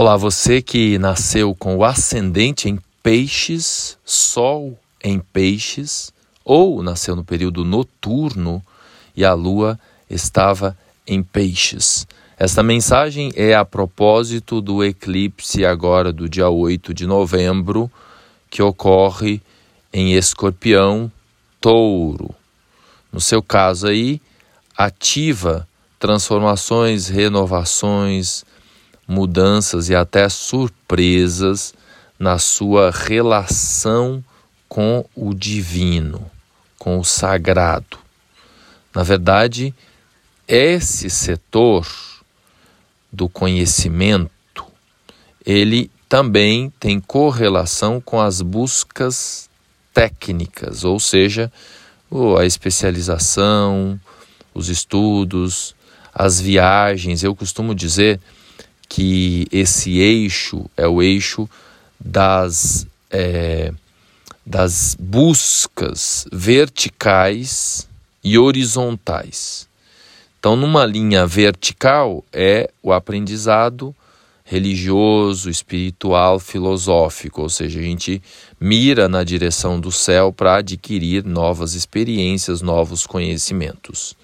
Olá, você que nasceu com o ascendente em peixes, sol em peixes, ou nasceu no período noturno e a lua estava em peixes. Esta mensagem é a propósito do eclipse agora do dia 8 de novembro, que ocorre em Escorpião, Touro. No seu caso aí, ativa transformações, renovações, mudanças e até surpresas na sua relação com o divino, com o sagrado. Na verdade, esse setor do conhecimento, ele também tem correlação com as buscas técnicas, ou seja, a especialização, os estudos, as viagens. Eu costumo dizer que esse eixo é o eixo das, é, das buscas verticais e horizontais. Então, numa linha vertical é o aprendizado religioso, espiritual, filosófico, ou seja, a gente mira na direção do céu para adquirir novas experiências, novos conhecimentos.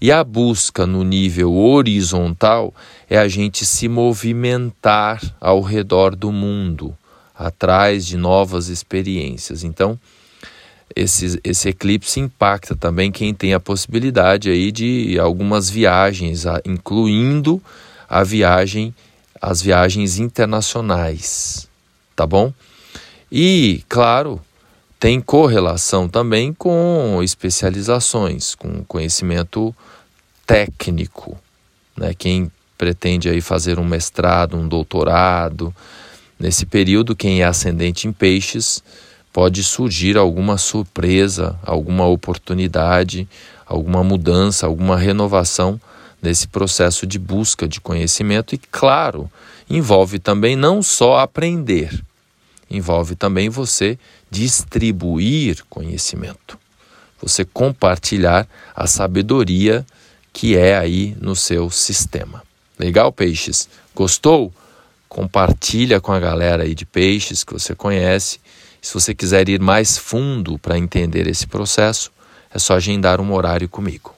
E a busca no nível horizontal é a gente se movimentar ao redor do mundo, atrás de novas experiências. Então, esse, esse eclipse impacta também quem tem a possibilidade aí de algumas viagens, incluindo a viagem, as viagens internacionais, tá bom? E, claro, tem correlação também com especializações, com conhecimento técnico. Né? Quem pretende aí fazer um mestrado, um doutorado, nesse período, quem é ascendente em peixes, pode surgir alguma surpresa, alguma oportunidade, alguma mudança, alguma renovação nesse processo de busca de conhecimento e, claro, envolve também não só aprender, envolve também você distribuir conhecimento, você compartilhar a sabedoria que é aí no seu sistema. Legal, peixes? Gostou? Compartilha com a galera aí de peixes que você conhece. Se você quiser ir mais fundo para entender esse processo, é só agendar um horário comigo.